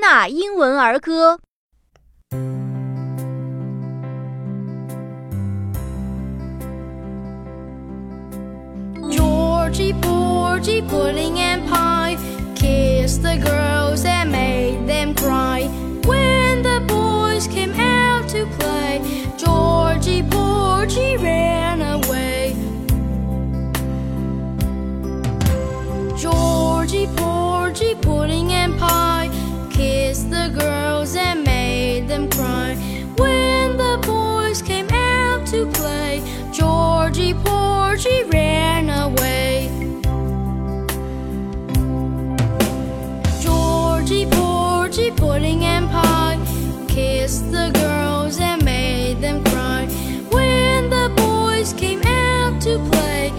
纳英文儿歌。Georgie, Porgy, pudding to play. Georgie Porgy ran away. Georgie Porgy pudding and pie kissed the girls and made them cry. When the boys came out to play,